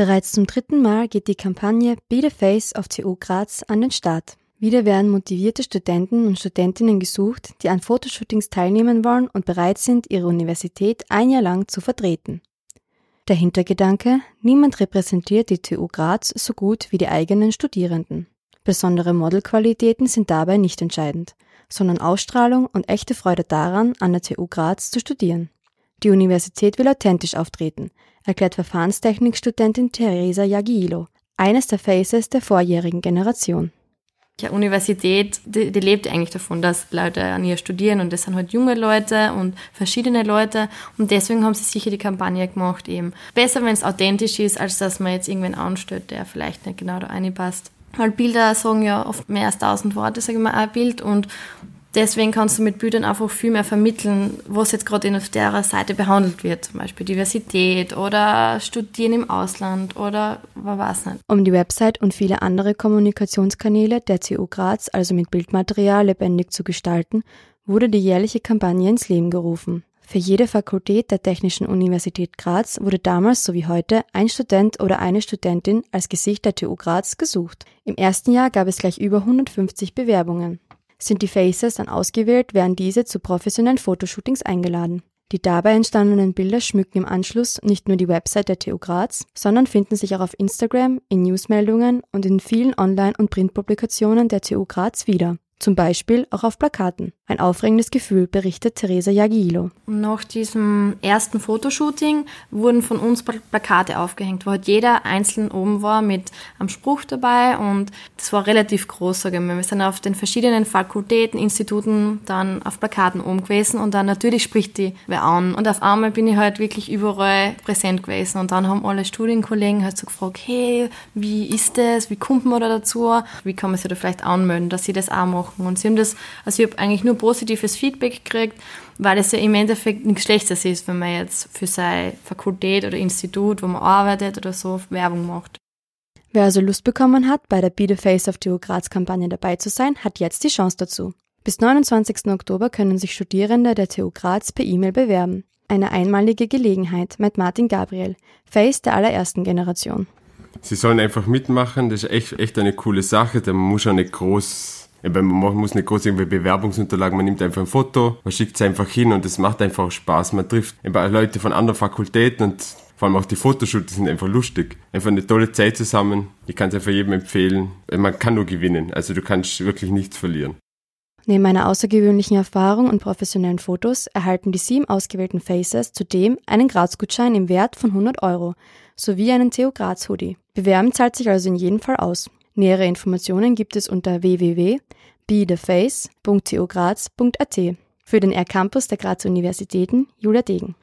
Bereits zum dritten Mal geht die Kampagne Be the Face of TU Graz an den Start. Wieder werden motivierte Studenten und Studentinnen gesucht, die an Fotoshootings teilnehmen wollen und bereit sind, ihre Universität ein Jahr lang zu vertreten. Der Hintergedanke, niemand repräsentiert die TU Graz so gut wie die eigenen Studierenden. Besondere Modelqualitäten sind dabei nicht entscheidend, sondern Ausstrahlung und echte Freude daran, an der TU Graz zu studieren. Die Universität will authentisch auftreten, erklärt Verfahrenstechnikstudentin Teresa Jagiilo, eines der Faces der vorjährigen Generation. Die Universität, die, die, lebt eigentlich davon, dass Leute an ihr studieren und das sind halt junge Leute und verschiedene Leute und deswegen haben sie sicher die Kampagne gemacht eben. Besser, wenn es authentisch ist, als dass man jetzt irgendwen anstellt, der vielleicht nicht genau da reinpasst. Weil Bilder sagen ja oft mehr als tausend Worte, sage ich mal, ein Bild und deswegen kannst du mit Bildern einfach viel mehr vermitteln, was jetzt gerade auf der Seite behandelt wird. Zum Beispiel Diversität oder Studieren im Ausland oder was nicht. Um die Website und viele andere Kommunikationskanäle der TU Graz, also mit Bildmaterial, lebendig zu gestalten, wurde die jährliche Kampagne ins Leben gerufen. Für jede Fakultät der Technischen Universität Graz wurde damals sowie heute ein Student oder eine Studentin als Gesicht der TU Graz gesucht. Im ersten Jahr gab es gleich über 150 Bewerbungen. Sind die Faces dann ausgewählt, werden diese zu professionellen Fotoshootings eingeladen. Die dabei entstandenen Bilder schmücken im Anschluss nicht nur die Website der TU Graz, sondern finden sich auch auf Instagram, in Newsmeldungen und in vielen Online- und Printpublikationen der TU Graz wieder zum Beispiel auch auf Plakaten. Ein aufregendes Gefühl, berichtet Theresa Jagilo. Nach diesem ersten Fotoshooting wurden von uns Plakate aufgehängt, wo halt jeder einzeln oben war mit einem Spruch dabei und das war relativ groß, sagen wir. Wir sind auf den verschiedenen Fakultäten, Instituten dann auf Plakaten oben gewesen und dann natürlich spricht die wer an. Und auf einmal bin ich halt wirklich überall präsent gewesen und dann haben alle Studienkollegen halt so gefragt, hey, wie ist das, wie kommt man da dazu, wie kann man sich da vielleicht anmelden, dass sie das auch machen machen. Und sie haben das, also ich habe eigentlich nur positives Feedback gekriegt, weil es ja im Endeffekt nichts Schlechtes ist, wenn man jetzt für seine Fakultät oder Institut, wo man arbeitet oder so, Werbung macht. Wer also Lust bekommen hat, bei der Be the Face of TU Graz Kampagne dabei zu sein, hat jetzt die Chance dazu. Bis 29. Oktober können sich Studierende der TU Graz per E-Mail bewerben. Eine einmalige Gelegenheit, mit Martin Gabriel, Face der allerersten Generation. Sie sollen einfach mitmachen, das ist echt, echt eine coole Sache, da muss auch nicht groß man muss nicht groß irgendwie Bewerbungsunterlagen, man nimmt einfach ein Foto, man schickt es einfach hin und es macht einfach Spaß. Man trifft Leute von anderen Fakultäten und vor allem auch die Fotoshoots sind einfach lustig. Einfach eine tolle Zeit zusammen. Ich kann es einfach jedem empfehlen. Man kann nur gewinnen. Also du kannst wirklich nichts verlieren. Neben einer außergewöhnlichen Erfahrung und professionellen Fotos erhalten die sieben ausgewählten Faces zudem einen Graz-Gutschein im Wert von 100 Euro sowie einen TU Graz Hoodie. Bewerben zahlt sich also in jedem Fall aus. Nähere Informationen gibt es unter www.betheface.tograz.at. Für den R-Campus der Graz Universitäten Julia Degen.